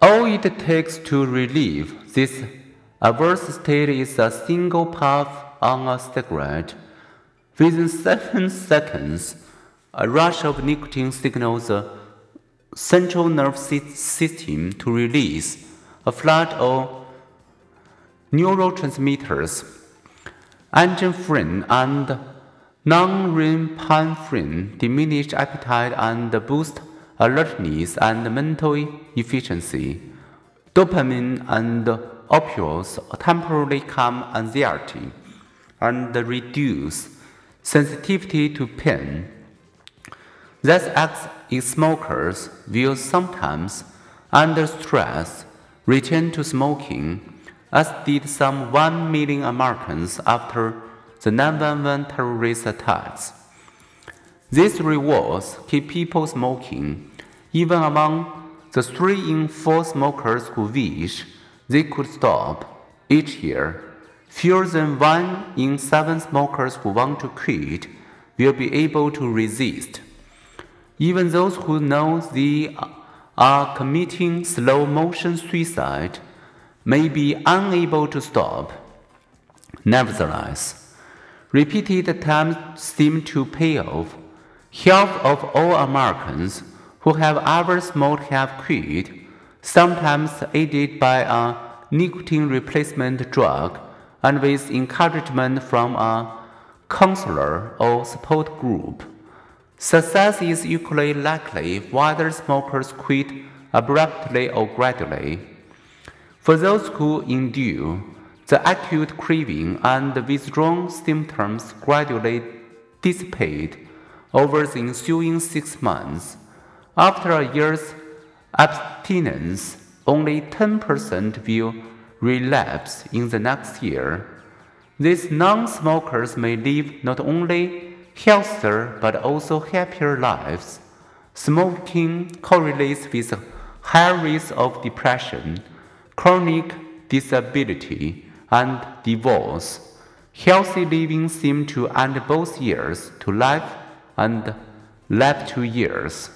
All it takes to relieve this adverse state is a single puff on a cigarette. Within seven seconds, a rush of nicotine signals the central nervous system to release a flood of neurotransmitters, epinephrine and norepinephrine diminish appetite and boost alertness and mental efficiency. Dopamine and opioids temporarily calm anxiety and reduce sensitivity to pain. Thus, ex smokers will sometimes, under stress, return to smoking, as did some 1 million Americans after the 911 terrorist attacks. These rewards keep people smoking, even among the 3 in 4 smokers who wish they could stop each year. Fewer than 1 in 7 smokers who want to quit will be able to resist. Even those who know they are committing slow motion suicide may be unable to stop. Nevertheless, repeated attempts seem to pay off. Half of all Americans who have ever smoked have quit, sometimes aided by a nicotine replacement drug and with encouragement from a counselor or support group. Success is equally likely whether smokers quit abruptly or gradually. For those who endure, the acute craving and withdrawal symptoms gradually dissipate over the ensuing six months. After a year's abstinence, only 10% will relapse in the next year. These non smokers may live not only healthier but also happier lives. Smoking correlates with a higher risk of depression, chronic disability, and divorce. Healthy living seems to add both years to life and life to years.